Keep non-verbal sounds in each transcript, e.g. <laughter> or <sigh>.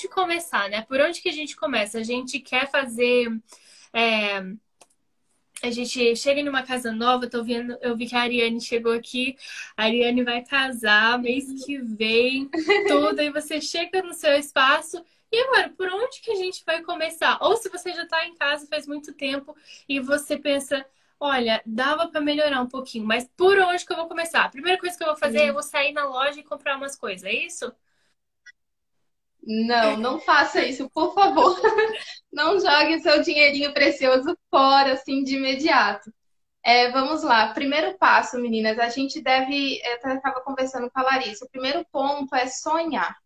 onde começar, né? Por onde que a gente começa? A gente quer fazer. É, a gente chega numa casa nova, tô vendo, eu vi que a Ariane chegou aqui. A Ariane vai casar mês que vem, tudo, e você chega no seu espaço. E agora, por onde que a gente vai começar? Ou se você já está em casa faz muito tempo e você pensa, olha, dava para melhorar um pouquinho, mas por onde que eu vou começar? A primeira coisa que eu vou fazer é eu vou sair na loja e comprar umas coisas, é isso? Não, não faça isso, por favor. <laughs> Não jogue seu dinheirinho precioso fora, assim, de imediato. É, vamos lá. Primeiro passo, meninas, a gente deve. Eu estava conversando com a Larissa. O primeiro ponto é sonhar.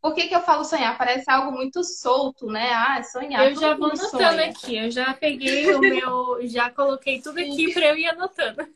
Por que, que eu falo sonhar? Parece algo muito solto, né? Ah, sonhar. Eu já vou anotando sonha. aqui. Eu já peguei o meu. Já coloquei tudo aqui para eu ir anotando.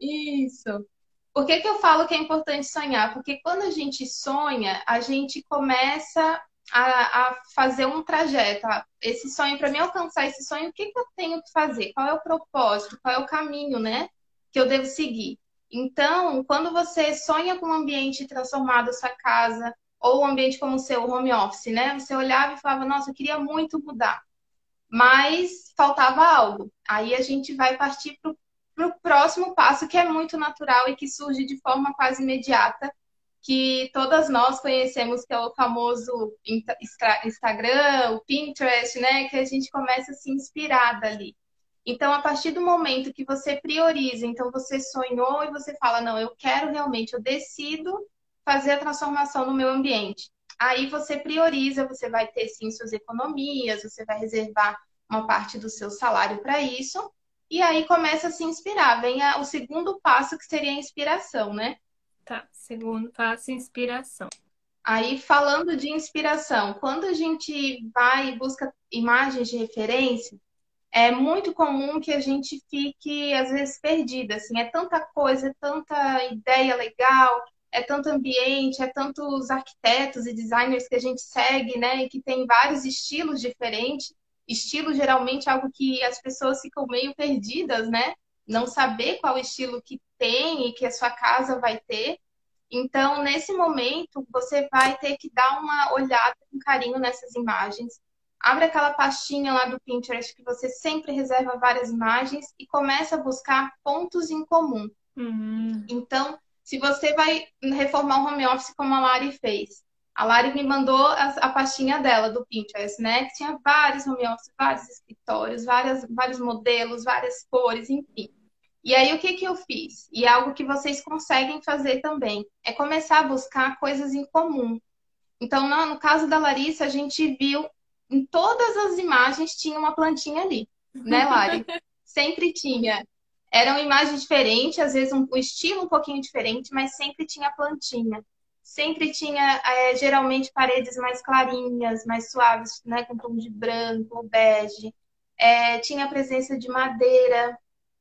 Isso. Por que, que eu falo que é importante sonhar? Porque quando a gente sonha, a gente começa a, a fazer um trajeto. Esse sonho, para mim alcançar esse sonho, o que, que eu tenho que fazer? Qual é o propósito? Qual é o caminho, né? Que eu devo seguir. Então, quando você sonha com um ambiente transformado, sua casa, ou um ambiente como o seu, home office, né? Você olhava e falava, nossa, eu queria muito mudar. Mas faltava algo. Aí a gente vai partir para o para o próximo passo, que é muito natural e que surge de forma quase imediata, que todas nós conhecemos, que é o famoso Instagram, o Pinterest, né? Que a gente começa a se inspirar dali. Então, a partir do momento que você prioriza, então você sonhou e você fala, não, eu quero realmente, eu decido fazer a transformação no meu ambiente. Aí você prioriza, você vai ter sim suas economias, você vai reservar uma parte do seu salário para isso. E aí começa a se inspirar. Vem a, o segundo passo, que seria a inspiração, né? Tá, segundo passo, inspiração. Aí, falando de inspiração, quando a gente vai e busca imagens de referência, é muito comum que a gente fique, às vezes, perdida. Assim, é tanta coisa, é tanta ideia legal, é tanto ambiente, é tantos arquitetos e designers que a gente segue, né? E que tem vários estilos diferentes estilo geralmente é algo que as pessoas ficam meio perdidas, né? Não saber qual estilo que tem e que a sua casa vai ter. Então, nesse momento, você vai ter que dar uma olhada com carinho nessas imagens. Abre aquela pastinha lá do Pinterest que você sempre reserva várias imagens e começa a buscar pontos em comum. Uhum. Então, se você vai reformar um home office como a Lari fez, a Lari me mandou a, a, pastinha dela do Pinterest, né? Que tinha vários home office, vários escritórios, várias, vários modelos, várias cores, enfim. E aí o que, que eu fiz? E é algo que vocês conseguem fazer também, é começar a buscar coisas em comum. Então, no, no caso da Larissa, a gente viu em todas as imagens tinha uma plantinha ali, né, Lari? <laughs> sempre tinha. Eram imagens diferentes, às vezes um, um estilo um pouquinho diferente, mas sempre tinha plantinha sempre tinha é, geralmente paredes mais clarinhas, mais suaves, né, com tom de branco, bege. É, tinha a presença de madeira.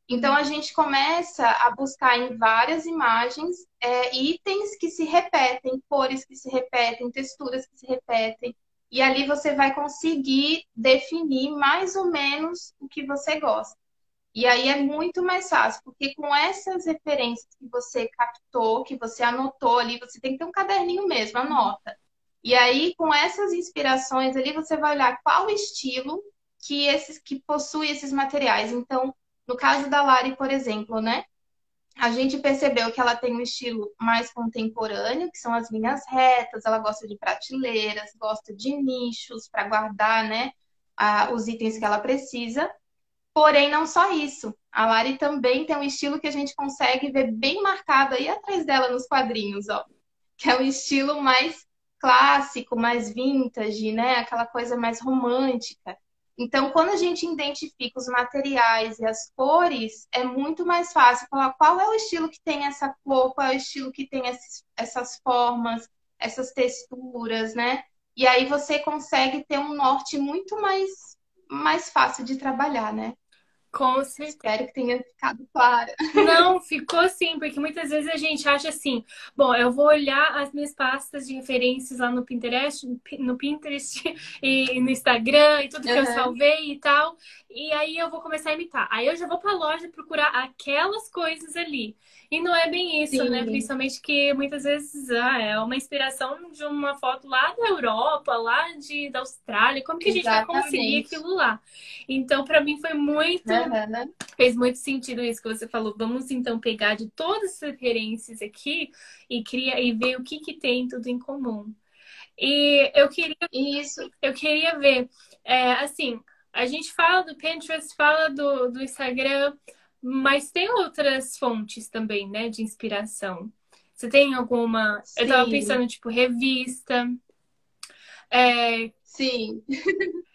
Então a gente começa a buscar em várias imagens é, itens que se repetem, cores que se repetem, texturas que se repetem. E ali você vai conseguir definir mais ou menos o que você gosta. E aí é muito mais fácil, porque com essas referências que você captou, que você anotou ali, você tem que ter um caderninho mesmo, anota. E aí, com essas inspirações ali, você vai olhar qual estilo que esses que possui esses materiais. Então, no caso da Lari, por exemplo, né? A gente percebeu que ela tem um estilo mais contemporâneo, que são as linhas retas, ela gosta de prateleiras, gosta de nichos para guardar, né, os itens que ela precisa. Porém, não só isso. A Lari também tem um estilo que a gente consegue ver bem marcado aí atrás dela nos quadrinhos, ó. Que é um estilo mais clássico, mais vintage, né? Aquela coisa mais romântica. Então, quando a gente identifica os materiais e as cores, é muito mais fácil falar qual é o estilo que tem essa cor, qual é o estilo que tem essas formas, essas texturas, né? E aí você consegue ter um norte muito mais, mais fácil de trabalhar, né? Com certeza. Espero que tenha ficado clara. Não, ficou sim, porque muitas vezes a gente acha assim, bom, eu vou olhar as minhas pastas de referências lá no Pinterest, no Pinterest e no Instagram e tudo que uhum. eu salvei e tal, e aí eu vou começar a imitar. Aí eu já vou pra loja procurar aquelas coisas ali. E não é bem isso, né? Sim. né? Principalmente que muitas vezes ah, é uma inspiração de uma foto lá da Europa, lá de, da Austrália. Como que Exatamente. a gente vai conseguir aquilo lá? Então, para mim foi muito. Uhum. Fez muito sentido isso que você falou. Vamos então pegar de todas as referências aqui e, criar, e ver o que, que tem tudo em comum. E eu queria. Isso. Eu queria ver. É, assim, a gente fala do Pinterest, fala do, do Instagram. Mas tem outras fontes também, né, de inspiração. Você tem alguma? Sim. Eu tava pensando, tipo, revista. É... Sim. <laughs>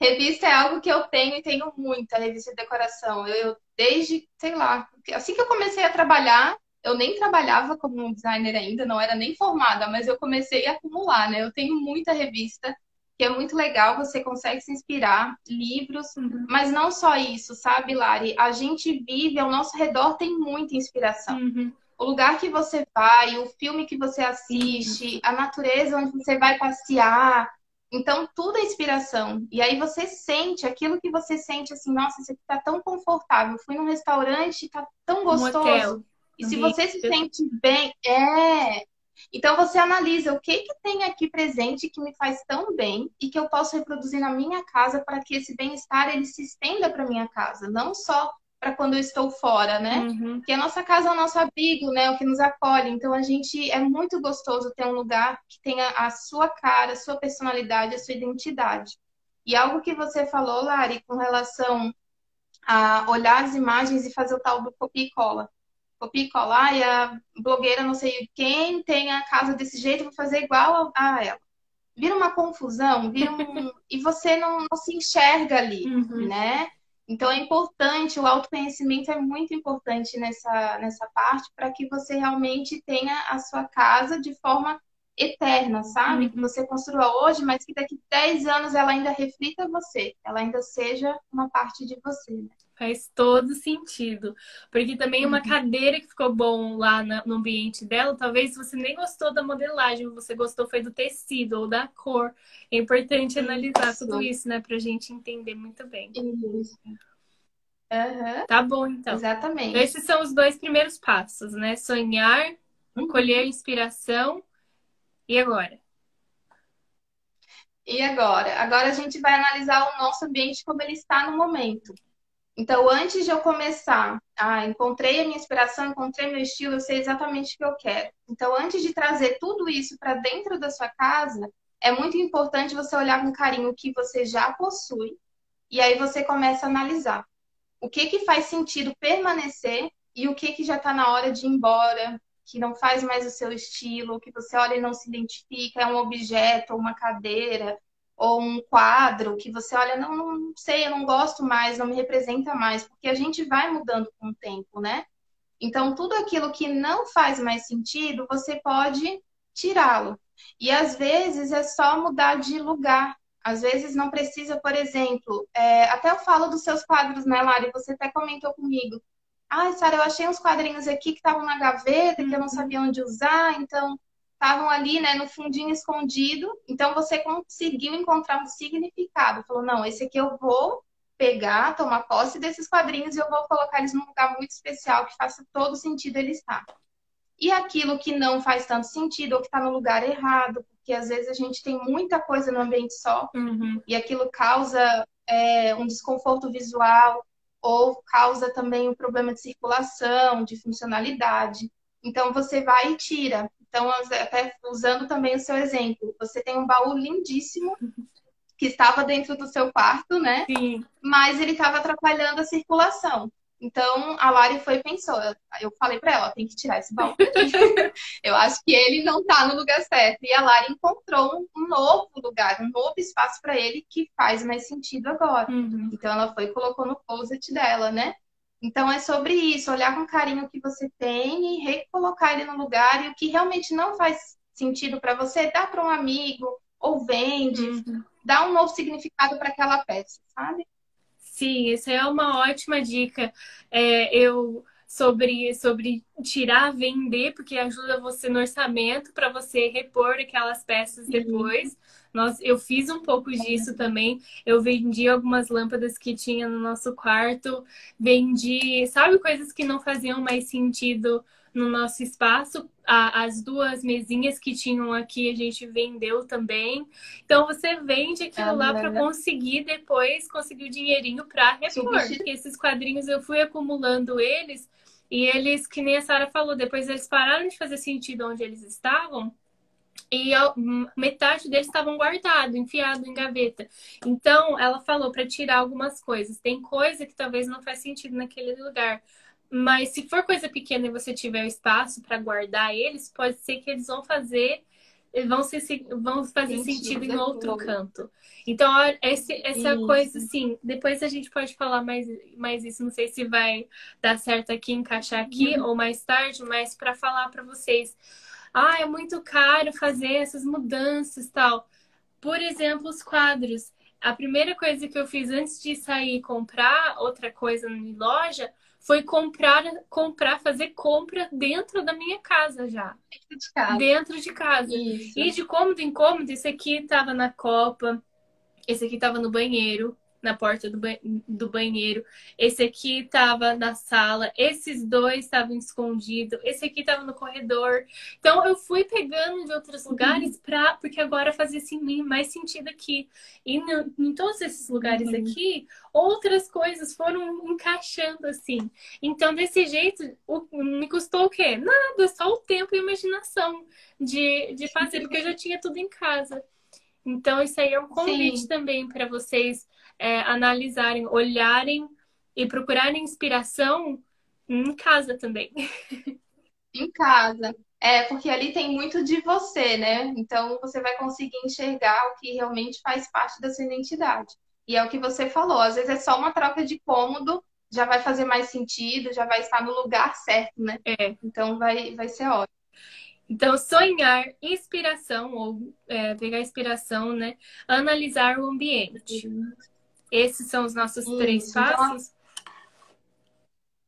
revista é algo que eu tenho e tenho muita, revista de decoração. Eu, eu, desde, sei lá, assim que eu comecei a trabalhar, eu nem trabalhava como designer ainda, não era nem formada, mas eu comecei a acumular, né? Eu tenho muita revista que é muito legal, você consegue se inspirar, livros, uhum. mas não só isso, sabe, Lari? A gente vive, ao nosso redor tem muita inspiração. Uhum. O lugar que você vai, o filme que você assiste, uhum. a natureza onde você vai passear. Então, tudo é inspiração. E aí você sente aquilo que você sente assim, nossa, isso aqui tá tão confortável. Fui num restaurante, tá tão gostoso. Um e se você se sente bem, é, então você analisa o que que tem aqui presente que me faz tão bem e que eu posso reproduzir na minha casa para que esse bem-estar ele se estenda para minha casa, não só para quando eu estou fora, né? Uhum. Porque a nossa casa é o nosso abrigo, né? O que nos acolhe. Então a gente é muito gostoso ter um lugar que tenha a sua cara, a sua personalidade, a sua identidade. E algo que você falou, Lari, com relação a olhar as imagens e fazer o tal do copia e cola copia e colar e a blogueira não sei quem tem a casa desse jeito, vou fazer igual a ela. Vira uma confusão, vira um... <laughs> e você não, não, se enxerga ali, uhum. né? Então é importante, o autoconhecimento é muito importante nessa, nessa parte para que você realmente tenha a sua casa de forma eterna, sabe? Uhum. Que você construa hoje, mas que daqui 10 anos ela ainda reflita você, ela ainda seja uma parte de você. Né? Faz todo sentido. Porque também uma uhum. cadeira que ficou bom lá no ambiente dela, talvez você nem gostou da modelagem, você gostou foi do tecido ou da cor. É importante analisar isso. tudo isso, né? Pra gente entender muito bem. Isso. Uhum. Tá bom, então. Exatamente. Esses são os dois primeiros passos, né? Sonhar, uhum. colher inspiração. E agora? E agora? Agora a gente vai analisar o nosso ambiente como ele está no momento. Então, antes de eu começar, ah, encontrei a minha inspiração, encontrei meu estilo, eu sei exatamente o que eu quero. Então, antes de trazer tudo isso para dentro da sua casa, é muito importante você olhar com carinho o que você já possui e aí você começa a analisar o que que faz sentido permanecer e o que que já está na hora de ir embora, que não faz mais o seu estilo, que você olha e não se identifica, é um objeto, uma cadeira, ou um quadro que você olha, não, não sei, eu não gosto mais, não me representa mais, porque a gente vai mudando com o tempo, né? Então, tudo aquilo que não faz mais sentido, você pode tirá-lo. E às vezes é só mudar de lugar. Às vezes não precisa, por exemplo, é, até eu falo dos seus quadros, né, Lari? Você até comentou comigo. Ah, Sara, eu achei uns quadrinhos aqui que estavam na gaveta, que eu não uhum. sabia onde usar, então estavam ali, né, no fundinho escondido. Então você conseguiu encontrar um significado. Falou, não, esse aqui eu vou pegar, tomar posse desses quadrinhos e eu vou colocar eles num lugar muito especial que faça todo sentido ele estar. E aquilo que não faz tanto sentido ou que está no lugar errado, porque às vezes a gente tem muita coisa no ambiente só uhum. e aquilo causa é, um desconforto visual ou causa também um problema de circulação, de funcionalidade. Então você vai e tira. Então, até usando também o seu exemplo, você tem um baú lindíssimo que estava dentro do seu quarto, né? Sim. Mas ele estava atrapalhando a circulação. Então a Lari foi e pensou. Eu falei para ela, tem que tirar esse baú. <laughs> eu acho que ele não está no lugar certo. E a Lari encontrou um novo lugar, um novo espaço para ele que faz mais sentido agora. Uhum. Então ela foi e colocou no closet dela, né? Então é sobre isso, olhar com carinho o que você tem e recolocar ele no lugar e o que realmente não faz sentido para você, dá para um amigo ou vende, uhum. dá um novo significado para aquela peça, sabe? Sim, essa é uma ótima dica. É, eu sobre, sobre tirar, vender, porque ajuda você no orçamento para você repor aquelas peças depois. Nós, eu fiz um pouco disso também. Eu vendi algumas lâmpadas que tinha no nosso quarto, vendi, sabe, coisas que não faziam mais sentido no nosso espaço. as duas mesinhas que tinham aqui a gente vendeu também. Então você vende aquilo ah, lá para conseguir depois conseguir o dinheirinho para repor. Porque esses quadrinhos eu fui acumulando eles e eles, que nem a Sara falou, depois eles pararam de fazer sentido onde eles estavam e metade deles estavam guardados, enfiado em gaveta. Então, ela falou para tirar algumas coisas. Tem coisa que talvez não faz sentido naquele lugar. Mas se for coisa pequena e você tiver espaço para guardar eles, pode ser que eles vão fazer vão, ser, vão fazer sentido, sentido em outro canto. Então, esse, essa isso. coisa, assim, depois a gente pode falar mais, mais isso. Não sei se vai dar certo aqui, encaixar aqui uhum. ou mais tarde, mas para falar para vocês ah, é muito caro fazer essas mudanças tal. Por exemplo, os quadros. A primeira coisa que eu fiz antes de sair e comprar outra coisa na loja foi comprar, comprar, fazer compra dentro da minha casa já. Dentro de casa. Dentro de casa. Isso. E de cômodo em cômodo, esse aqui estava na copa, esse aqui estava no banheiro, na porta do, ba do banheiro. Esse aqui estava na sala. Esses dois estavam escondidos. Esse aqui estava no corredor. Então eu fui pegando de outros lugares uhum. para porque agora fazia assim, mais sentido aqui. E no, em todos esses lugares uhum. aqui, outras coisas foram encaixando assim. Então desse jeito, o, me custou o quê? Nada, só o tempo e a imaginação de, de fazer, porque eu já tinha tudo em casa. Então, isso aí é um convite Sim. também para vocês é, analisarem, olharem e procurarem inspiração em casa também. Em casa. É, porque ali tem muito de você, né? Então você vai conseguir enxergar o que realmente faz parte da sua identidade. E é o que você falou, às vezes é só uma troca de cômodo, já vai fazer mais sentido, já vai estar no lugar certo, né? É. Então vai, vai ser ótimo. Então, sonhar, inspiração, ou é, pegar inspiração, né? Analisar o ambiente. Uhum. Esses são os nossos Isso, três então, passos?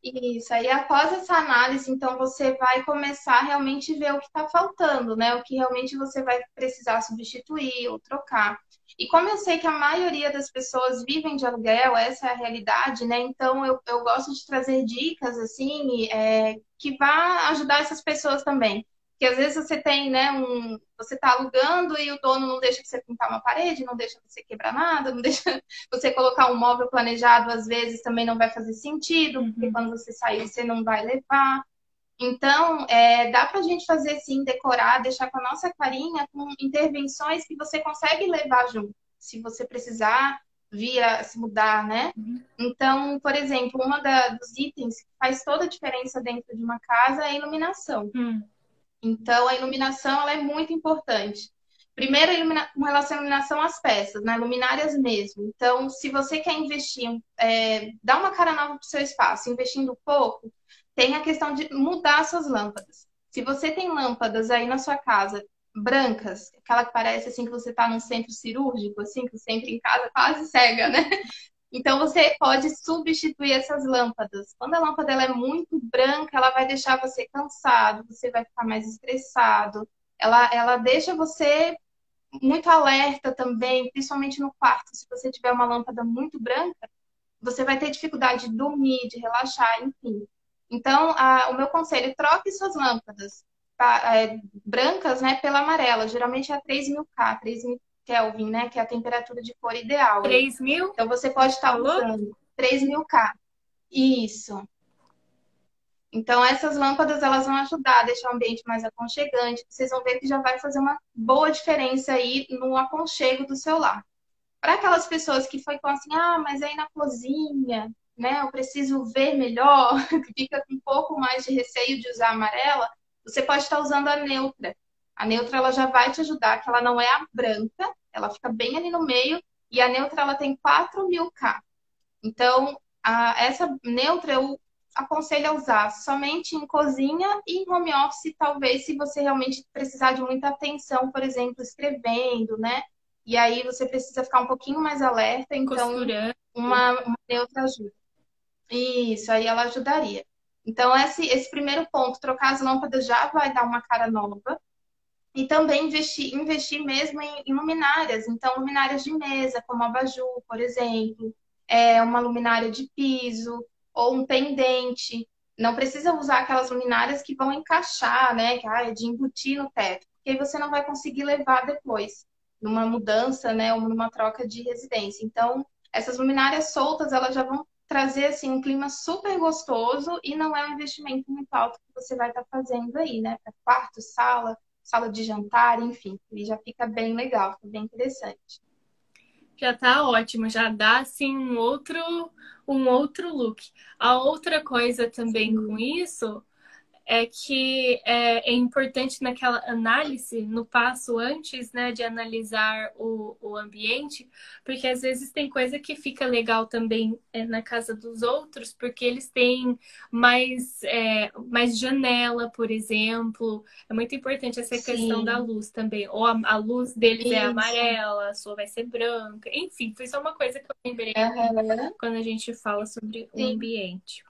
Isso, aí após essa análise, então você vai começar a realmente ver o que está faltando, né? O que realmente você vai precisar substituir ou trocar. E como eu sei que a maioria das pessoas vivem de aluguel, essa é a realidade, né? Então eu, eu gosto de trazer dicas assim é, que vá ajudar essas pessoas também. Porque às vezes você tem, né, um. Você está alugando e o dono não deixa você pintar uma parede, não deixa você quebrar nada, não <laughs> deixa você colocar um móvel planejado, às vezes também não vai fazer sentido, uhum. porque quando você sair você não vai levar. Então, é, dá para a gente fazer sim, decorar, deixar com a nossa carinha, com intervenções que você consegue levar junto. Se você precisar via se mudar, né? Uhum. Então, por exemplo, uma dos itens que faz toda a diferença dentro de uma casa é a iluminação. Uhum. Então, a iluminação ela é muito importante. Primeiro, com relação à iluminação às peças, né? luminárias mesmo. Então, se você quer investir, é, dar uma cara nova para o seu espaço, investindo pouco, tem a questão de mudar suas lâmpadas. Se você tem lâmpadas aí na sua casa brancas, aquela que parece assim que você está num centro cirúrgico, assim, que você entra em casa quase cega, né? Então você pode substituir essas lâmpadas. Quando a lâmpada ela é muito branca, ela vai deixar você cansado, você vai ficar mais estressado. Ela, ela deixa você muito alerta também, principalmente no quarto. Se você tiver uma lâmpada muito branca, você vai ter dificuldade de dormir, de relaxar, enfim. Então, a, o meu conselho, troque suas lâmpadas pra, é, brancas né, pela amarela. Geralmente é 3000K, 3000 Kelvin, né? Que é a temperatura de cor ideal. 3 mil? Então você pode estar usando 3 mil K. Isso. Então essas lâmpadas elas vão ajudar a deixar o ambiente mais aconchegante. Vocês vão ver que já vai fazer uma boa diferença aí no aconchego do seu lar. Para aquelas pessoas que ficam assim, ah, mas aí na cozinha, né? Eu preciso ver melhor, <laughs> que fica com um pouco mais de receio de usar amarela, você pode estar usando a neutra. A neutra ela já vai te ajudar, que ela não é a branca, ela fica bem ali no meio, e a neutra ela tem 4000K. Então, a, essa neutra eu aconselho a usar somente em cozinha e em home office, talvez se você realmente precisar de muita atenção, por exemplo, escrevendo, né? E aí você precisa ficar um pouquinho mais alerta, então uma, uma neutra ajuda. Isso, aí ela ajudaria. Então, esse, esse primeiro ponto, trocar as lâmpadas já vai dar uma cara nova. E também investir, investir mesmo em, em luminárias. Então, luminárias de mesa, como a abajur, por exemplo. É, uma luminária de piso ou um pendente. Não precisa usar aquelas luminárias que vão encaixar, né? Que ah, é de embutir no teto. Porque aí você não vai conseguir levar depois, numa mudança, né? Ou numa troca de residência. Então, essas luminárias soltas, elas já vão trazer assim um clima super gostoso e não é um investimento muito alto que você vai estar tá fazendo aí, né? Para quarto, sala, sala de jantar, enfim, ele já fica bem legal, fica bem interessante. Já tá ótimo, já dá assim um outro um outro look. A outra coisa também Sim. com isso é que é, é, importante naquela análise, no passo antes né, de analisar o, o ambiente, porque às vezes tem coisa que fica legal também é, na casa dos outros, porque eles têm mais, é, mais janela, por exemplo. É muito importante essa Sim. questão da luz também. Ou a, a luz deles é Isso. é amarela, a sua vai ser branca. Enfim, foi só uma coisa que eu lembrei uhum. quando a gente fala sobre Sim. o ambiente.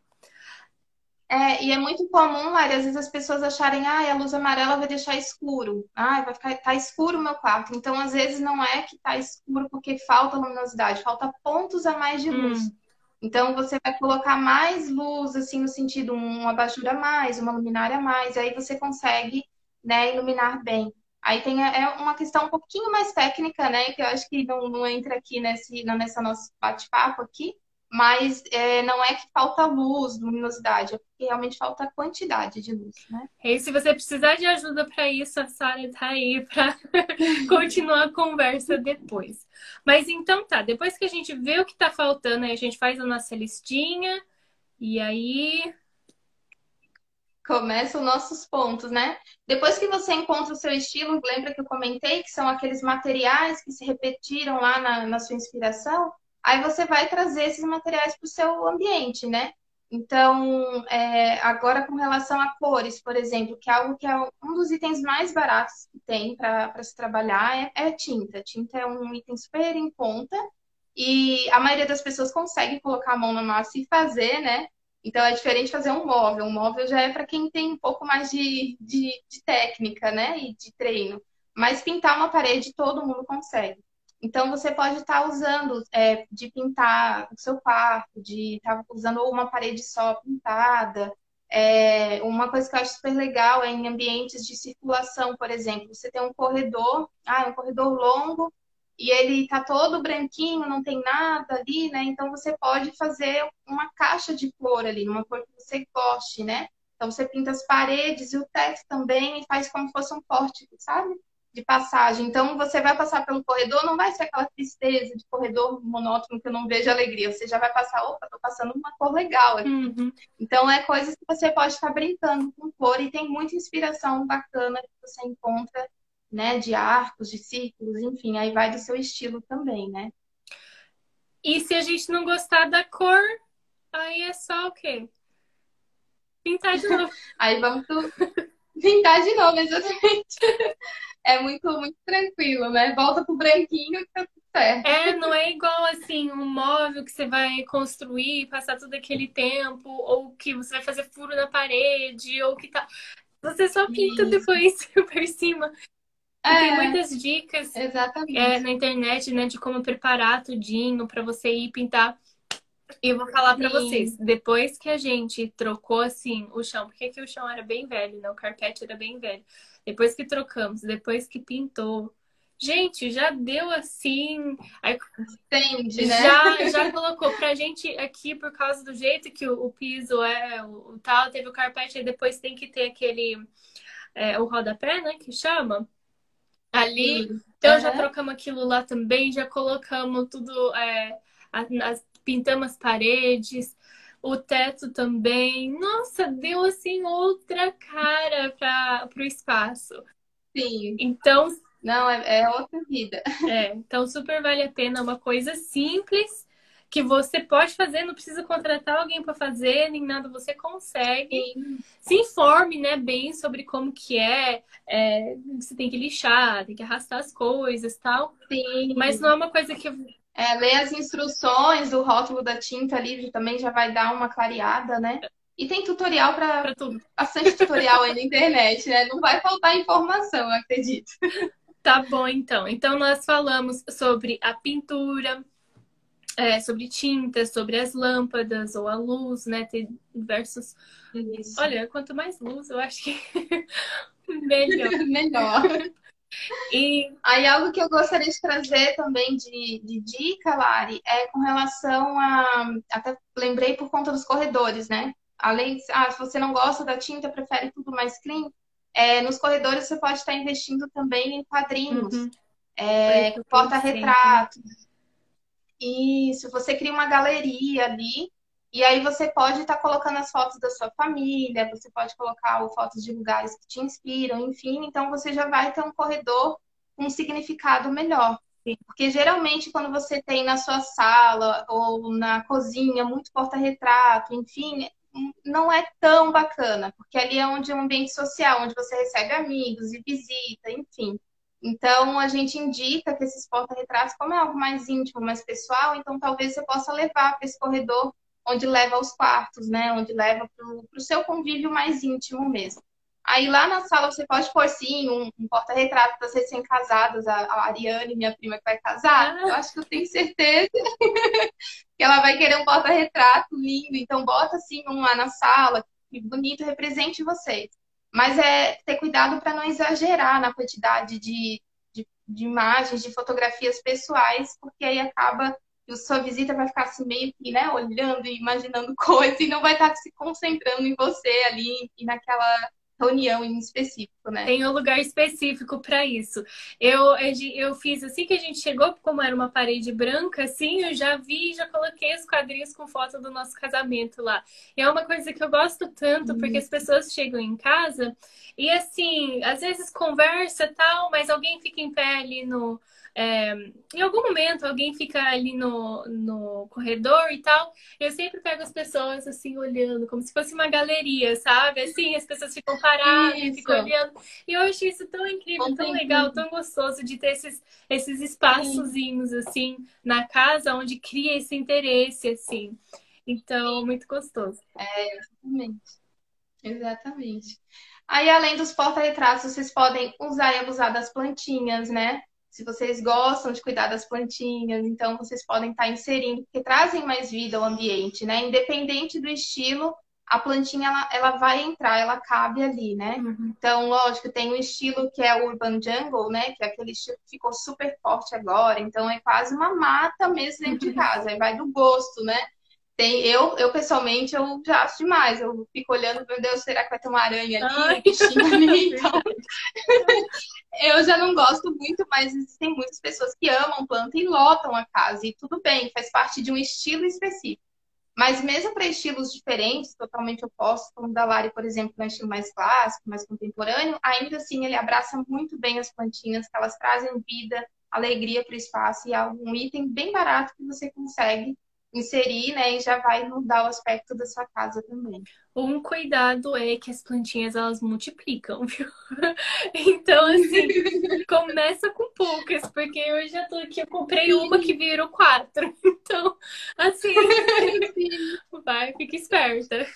É, e é muito comum, Lari, às vezes as pessoas acharem, ah, a luz amarela vai deixar escuro. Ah, vai ficar tá escuro o meu quarto. Então, às vezes, não é que tá escuro porque falta luminosidade, falta pontos a mais de luz. Hum. Então, você vai colocar mais luz, assim, no sentido, um abajur a mais, uma luminária a mais, aí você consegue, né, iluminar bem. Aí tem é uma questão um pouquinho mais técnica, né, que eu acho que não, não entra aqui nesse, nessa nosso bate-papo aqui, mas é, não é que falta luz, luminosidade, é porque realmente falta quantidade de luz, né? E se você precisar de ajuda para isso, a Sara está aí para <laughs> continuar a conversa depois. Mas então tá, depois que a gente vê o que está faltando, a gente faz a nossa listinha e aí começam os nossos pontos, né? Depois que você encontra o seu estilo, lembra que eu comentei que são aqueles materiais que se repetiram lá na, na sua inspiração? Aí você vai trazer esses materiais para o seu ambiente, né? Então, é, agora com relação a cores, por exemplo, que é algo que é um dos itens mais baratos que tem para se trabalhar, é, é tinta. Tinta é um item super em conta e a maioria das pessoas consegue colocar a mão na massa e fazer, né? Então é diferente fazer um móvel. Um móvel já é para quem tem um pouco mais de, de, de técnica, né? E de treino. Mas pintar uma parede todo mundo consegue. Então, você pode estar usando é, de pintar o seu quarto, de estar usando uma parede só pintada. É, uma coisa que eu acho super legal é em ambientes de circulação, por exemplo. Você tem um corredor, ah, um corredor longo, e ele está todo branquinho, não tem nada ali, né? Então, você pode fazer uma caixa de cor ali, uma cor que você goste, né? Então, você pinta as paredes e o teto também e faz como se fosse um pórtico, sabe? De passagem. Então, você vai passar pelo corredor, não vai ser aquela tristeza de corredor monótono que eu não vejo alegria. Você já vai passar, opa, tô passando uma cor legal aqui. Uhum. Então, é coisas que você pode estar brincando com cor e tem muita inspiração bacana que você encontra, né, de arcos, de círculos, enfim, aí vai do seu estilo também, né? E se a gente não gostar da cor, aí é só o quê? Pintar de <laughs> novo. aí vamos pintar de novo, exatamente <laughs> é muito, muito tranquilo, né? Volta pro branquinho e tá tudo certo. É, não é igual assim, um móvel que você vai construir, passar todo aquele tempo, ou que você vai fazer furo na parede, ou que tá. Você só pinta Isso. depois <laughs> por cima. É, tem muitas dicas é, na internet, né, de como preparar tudinho para você ir pintar. E eu vou falar para vocês, depois que a gente trocou assim o chão, porque aqui o chão era bem velho, né? O carpete era bem velho. Depois que trocamos, depois que pintou. Gente, já deu assim. Aí, Entende, né? Já, já colocou pra gente aqui por causa do jeito que o, o piso é, o, o, tal, teve o carpete, e depois tem que ter aquele. É, o rodapé, né? Que chama. Ali. Então uhum. já trocamos aquilo lá também, já colocamos tudo. É, as, pintamos as paredes o teto também. Nossa, deu assim outra cara para o espaço. Sim. Então. Não, é, é outra vida. É, então super vale a pena uma coisa simples que você pode fazer, não precisa contratar alguém para fazer, nem nada, você consegue. Sim. Se informe, né, bem sobre como que é, é, você tem que lixar, tem que arrastar as coisas, tal. Sim. Mas não é uma coisa que é, ler as instruções do rótulo da tinta livre também já vai dar uma clareada, né? E tem tutorial para tudo. Bastante tutorial aí na internet, né? Não vai faltar informação, eu acredito. Tá bom, então. Então, nós falamos sobre a pintura, é, sobre tintas, sobre as lâmpadas ou a luz, né? Tem diversos. Isso. Olha, quanto mais luz, eu acho que <laughs> melhor. <laughs> melhor. E aí algo que eu gostaria de trazer também de, de dica, Lari, é com relação a. Até lembrei por conta dos corredores, né? Além de, ah, se você não gosta da tinta, prefere tudo mais clean, é, nos corredores você pode estar investindo também em quadrinhos, uhum. é, porta-retratos. Isso, você cria uma galeria ali e aí você pode estar tá colocando as fotos da sua família, você pode colocar fotos de lugares que te inspiram, enfim, então você já vai ter um corredor com um significado melhor. Porque geralmente quando você tem na sua sala ou na cozinha muito porta-retrato, enfim, não é tão bacana, porque ali é onde é um ambiente social, onde você recebe amigos e visita, enfim. Então, a gente indica que esses porta-retratos, como é algo mais íntimo, mais pessoal, então talvez você possa levar para esse corredor onde leva aos quartos, né? Onde leva para o seu convívio mais íntimo mesmo. Aí lá na sala você pode pôr sim um, um porta-retrato para as recém-casadas, a, a, Ariane, minha prima que vai casar. Ah. Eu acho que eu tenho certeza <laughs> que ela vai querer um porta-retrato lindo. Então bota assim um lá na sala, que bonito, represente vocês. Mas é ter cuidado para não exagerar na quantidade de, de, de imagens, de fotografias pessoais, porque aí acaba e sua visita vai ficar assim meio que, né, olhando e imaginando <laughs> coisas e não vai estar se concentrando em você ali e naquela reunião em específico, né? Tem um lugar específico para isso. Eu, eu fiz assim que a gente chegou, como era uma parede branca, assim, eu já vi, já coloquei os quadrinhos com foto do nosso casamento lá. E é uma coisa que eu gosto tanto, porque as pessoas chegam em casa e assim, às vezes conversa tal, mas alguém fica em pé ali no é, em algum momento alguém fica ali no, no corredor e tal, eu sempre pego as pessoas assim olhando, como se fosse uma galeria, sabe? Assim, as pessoas ficam paradas, isso. ficam olhando. E eu acho isso tão incrível, tão legal, tão gostoso de ter esses, esses espaçozinhos assim na casa onde cria esse interesse, assim. Então, muito gostoso. É, exatamente. Exatamente. Aí, além dos porta-retratos, vocês podem usar e abusar das plantinhas, né? se vocês gostam de cuidar das plantinhas, então vocês podem estar inserindo, porque trazem mais vida ao ambiente, né? Independente do estilo, a plantinha ela, ela vai entrar, ela cabe ali, né? Uhum. Então, lógico, tem um estilo que é o Urban Jungle, né? Que é aquele estilo que ficou super forte agora, então é quase uma mata mesmo dentro uhum. de casa, aí vai do gosto, né? Tem, eu, eu, pessoalmente, eu já acho demais. Eu fico olhando, meu Deus, será que vai ter uma aranha ali, ali? Então, eu já não gosto muito, mas existem muitas pessoas que amam planta e lotam a casa. E tudo bem, faz parte de um estilo específico. Mas mesmo para estilos diferentes, totalmente opostos, como o da Lari, por exemplo, é um estilo mais clássico, mais contemporâneo, ainda assim ele abraça muito bem as plantinhas, que elas trazem vida, alegria para o espaço e é um item bem barato que você consegue inserir, né? E já vai mudar o aspecto da sua casa também. Um cuidado é que as plantinhas elas multiplicam, <laughs> viu? Então, assim, <laughs> começa com poucas, porque eu já tô aqui, eu comprei uma que virou quatro. <laughs> Então, assim, vai, fica esperta.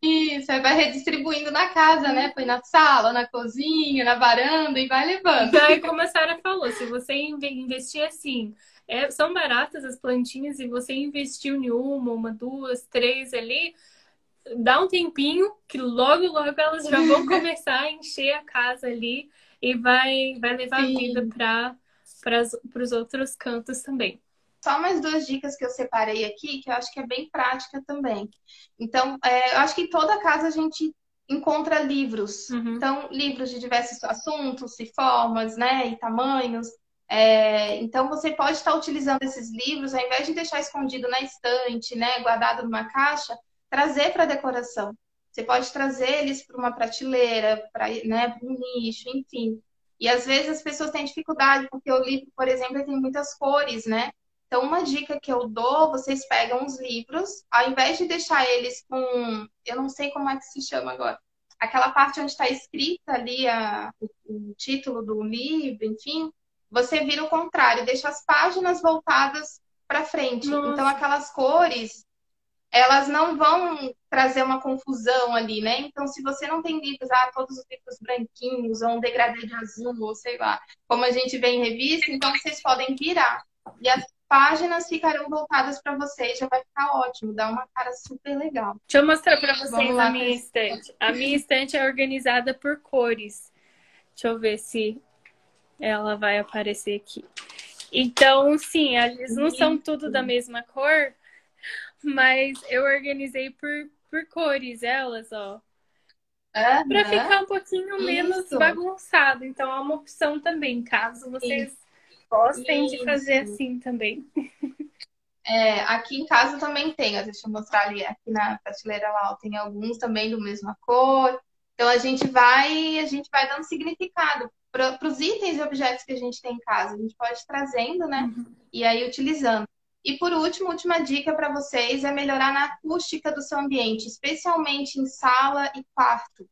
Isso, aí vai redistribuindo na casa, né? Põe na sala, na cozinha, na varanda e vai levando. Então, como a Sara falou, se você investir assim, é, são baratas as plantinhas e você investiu em uma, uma, duas, três ali, dá um tempinho que logo, logo elas já vão <laughs> começar a encher a casa ali e vai, vai levar Sim. vida para os outros cantos também. Só mais duas dicas que eu separei aqui, que eu acho que é bem prática também. Então, é, eu acho que em toda casa a gente encontra livros. Uhum. Então, livros de diversos assuntos e formas, né, e tamanhos. É, então você pode estar utilizando esses livros, ao invés de deixar escondido na estante, né, guardado numa caixa, trazer para decoração. Você pode trazer eles para uma prateleira, para né, um nicho, enfim. E às vezes as pessoas têm dificuldade, porque o livro, por exemplo, tem muitas cores, né? Então, uma dica que eu dou, vocês pegam os livros, ao invés de deixar eles com, eu não sei como é que se chama agora, aquela parte onde está escrita ali a, o, o título do livro, enfim, você vira o contrário, deixa as páginas voltadas para frente. Nossa. Então, aquelas cores, elas não vão trazer uma confusão ali, né? Então, se você não tem livros, ah, todos os livros branquinhos, ou um degradê de azul, ou sei lá, como a gente vê em revista, então vocês podem virar. E as páginas ficarão voltadas para vocês, já vai ficar ótimo, dá uma cara super legal. Deixa eu mostrar para vocês lá, a minha estante. A minha estante é organizada por cores. Deixa eu ver se ela vai aparecer aqui. Então, sim, eles não são tudo da mesma cor, mas eu organizei por, por cores elas, ó. Uhum. Para ficar um pouquinho menos Isso. bagunçado. Então, é uma opção também, caso vocês Isso gostem Isso. de fazer assim também. É, aqui em casa também tem, deixa eu mostrar ali, aqui na prateleira lá, tem alguns também do mesma cor. Então a gente vai, a gente vai dando significado para os itens e objetos que a gente tem em casa. A gente pode ir trazendo, né? Uhum. E aí utilizando. E por último, última dica para vocês é melhorar na acústica do seu ambiente, especialmente em sala e quarto.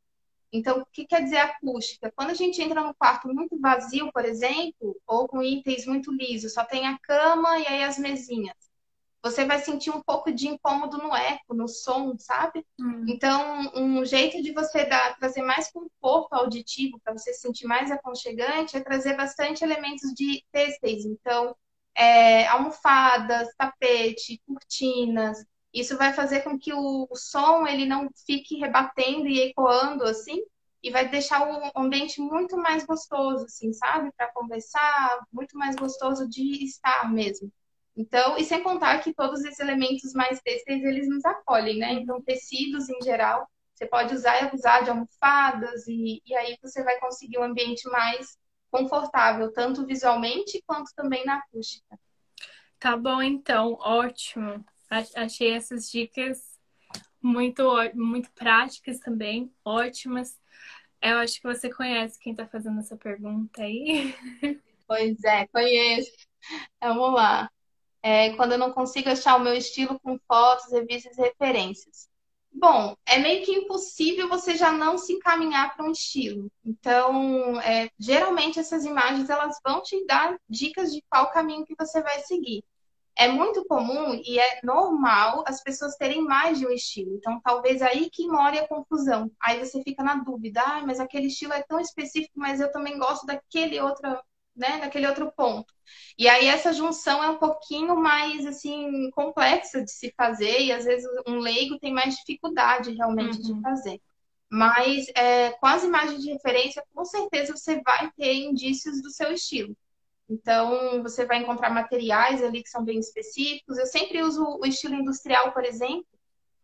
Então, o que quer dizer acústica? Quando a gente entra num quarto muito vazio, por exemplo, ou com itens muito lisos, só tem a cama e aí as mesinhas, você vai sentir um pouco de incômodo no eco, no som, sabe? Hum. Então, um jeito de você dar, trazer mais conforto auditivo, para você se sentir mais aconchegante, é trazer bastante elementos de têxteis. Então, é, almofadas, tapete, cortinas, isso vai fazer com que o, som ele não fique rebatendo e ecoando assim, e vai deixar o ambiente muito mais gostoso, assim, sabe? Para conversar, muito mais gostoso de estar mesmo. Então, e sem contar que todos esses elementos mais têxteis, eles nos acolhem, né? Então, tecidos em geral, você pode usar e abusar de almofadas, e, e aí você vai conseguir um ambiente mais confortável, tanto visualmente quanto também na acústica. Tá bom, então, ótimo. Achei essas dicas muito, muito práticas também, ótimas. Eu acho que você conhece quem está fazendo essa pergunta aí. Pois é, conheço. Vamos lá. É, quando eu não consigo achar o meu estilo com fotos, revistas e referências. Bom, é meio que impossível você já não se encaminhar para um estilo. Então, é, geralmente essas imagens elas vão te dar dicas de qual caminho que você vai seguir é muito comum e é normal as pessoas terem mais de um estilo. Então, talvez aí que more a confusão. Aí você fica na dúvida, ah, mas aquele estilo é tão específico, mas eu também gosto daquele outro, né, daquele outro ponto. E aí essa junção é um pouquinho mais assim complexa de se fazer e às vezes um leigo tem mais dificuldade realmente uhum. de fazer. Mas é, com as imagens de referência, com certeza você vai ter indícios do seu estilo. Então, você vai encontrar materiais ali que são bem específicos. Eu sempre uso o estilo industrial, por exemplo,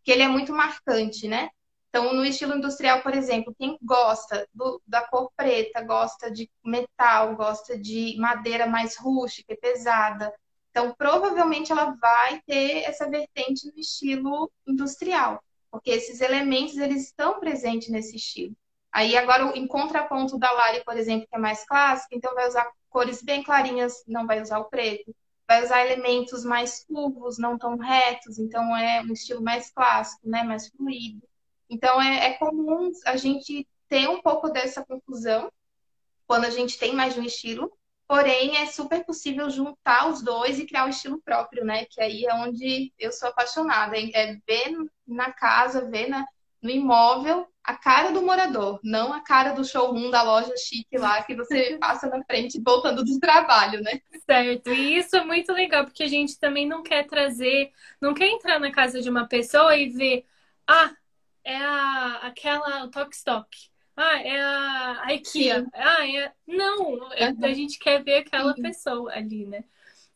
que ele é muito marcante, né? Então, no estilo industrial, por exemplo, quem gosta do, da cor preta, gosta de metal, gosta de madeira mais rústica e pesada. Então, provavelmente ela vai ter essa vertente no estilo industrial, porque esses elementos eles estão presentes nesse estilo. Aí agora em contraponto da Lari, por exemplo, que é mais clássica, então vai usar cores bem clarinhas, não vai usar o preto. Vai usar elementos mais curvos, não tão retos, então é um estilo mais clássico, né? Mais fluido. Então é, é comum a gente ter um pouco dessa confusão quando a gente tem mais de um estilo, porém é super possível juntar os dois e criar um estilo próprio, né? Que aí é onde eu sou apaixonada, é ver na casa, ver na, no imóvel a cara do morador, não a cara do showroom da loja chique lá que você <laughs> passa na frente voltando do trabalho, né? Certo. E isso é muito legal, porque a gente também não quer trazer, não quer entrar na casa de uma pessoa e ver, ah, é a, aquela Tok Stock. Ah, é a, a IKEA. Sim. Ah, é. Não, uhum. a gente quer ver aquela Sim. pessoa ali, né?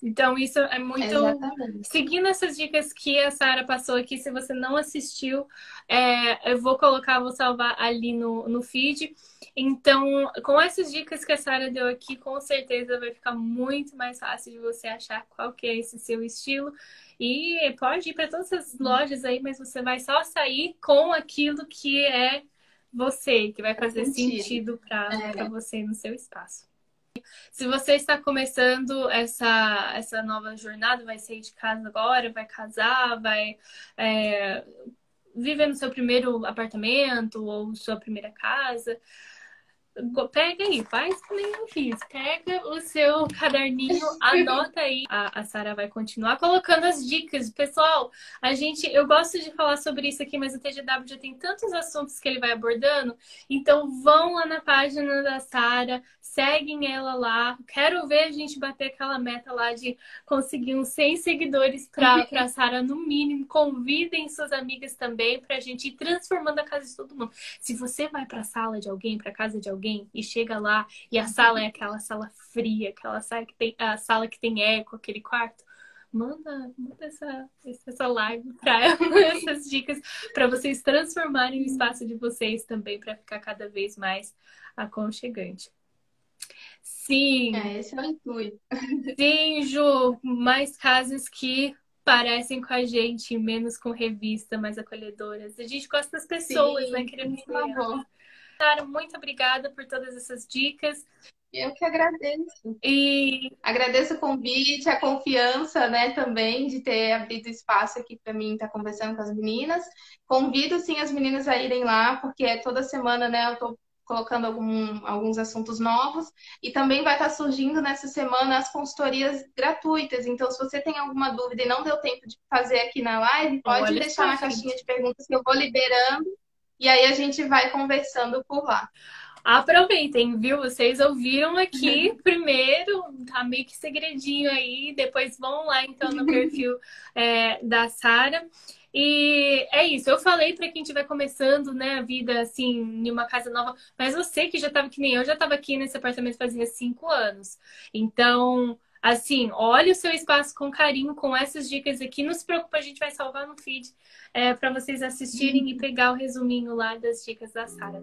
Então, isso é muito. Exatamente. Seguindo essas dicas que a Sara passou aqui, se você não assistiu, é, eu vou colocar, vou salvar ali no, no feed. Então, com essas dicas que a Sara deu aqui, com certeza vai ficar muito mais fácil de você achar qual que é esse seu estilo. E pode ir para todas as lojas aí, mas você vai só sair com aquilo que é você, que vai fazer sentido, sentido para é. você no seu espaço. Se você está começando essa, essa nova jornada, vai sair de casa agora, vai casar, vai é, viver no seu primeiro apartamento ou sua primeira casa, Pega aí, faz que nem eu fiz. Pega o seu caderninho, <laughs> anota aí. A, a Sara vai continuar colocando as dicas. Pessoal, a gente, eu gosto de falar sobre isso aqui, mas o TGW já tem tantos assuntos que ele vai abordando. Então vão lá na página da Sara, seguem ela lá. Quero ver a gente bater aquela meta lá de conseguir uns 100 seguidores para <laughs> a Sara no mínimo. Convidem suas amigas também para a gente ir transformando a casa de todo mundo. Se você vai para a sala de alguém, para casa de alguém, alguém e chega lá e a sala é aquela sala fria, aquela sala que tem, a sala que tem eco, aquele quarto, manda, manda essa, essa live para <laughs> essas dicas para vocês transformarem o espaço de vocês também para ficar cada vez mais aconchegante. Sim. É, esse é o intuito. Sim, Ju, mais casas que parecem com a gente, menos com revista, mais acolhedoras. A gente gosta das pessoas, Sim, né? Queremos por favor. Sara, muito obrigada por todas essas dicas. Eu que agradeço. E agradeço o convite, a confiança, né, também de ter abrido espaço aqui para mim estar conversando com as meninas. Convido sim as meninas a irem lá, porque toda semana, né, eu estou colocando algum, alguns assuntos novos e também vai estar surgindo nessa semana as consultorias gratuitas. Então, se você tem alguma dúvida e não deu tempo de fazer aqui na live, pode Olha deixar na caixinha de perguntas que eu vou liberando e aí a gente vai conversando por lá. Aproveitem, viu? Vocês ouviram aqui <laughs> primeiro, tá meio que segredinho aí, depois vão lá então no perfil <laughs> é, da Sara. E é isso, eu falei para quem estiver começando, né, a vida assim, em uma casa nova, mas você que já estava que nem eu, já estava aqui nesse apartamento fazia cinco anos. Então, assim, olhe o seu espaço com carinho, com essas dicas aqui. Não se preocupe, a gente vai salvar no feed é, para vocês assistirem e pegar o resuminho lá das dicas da Sara.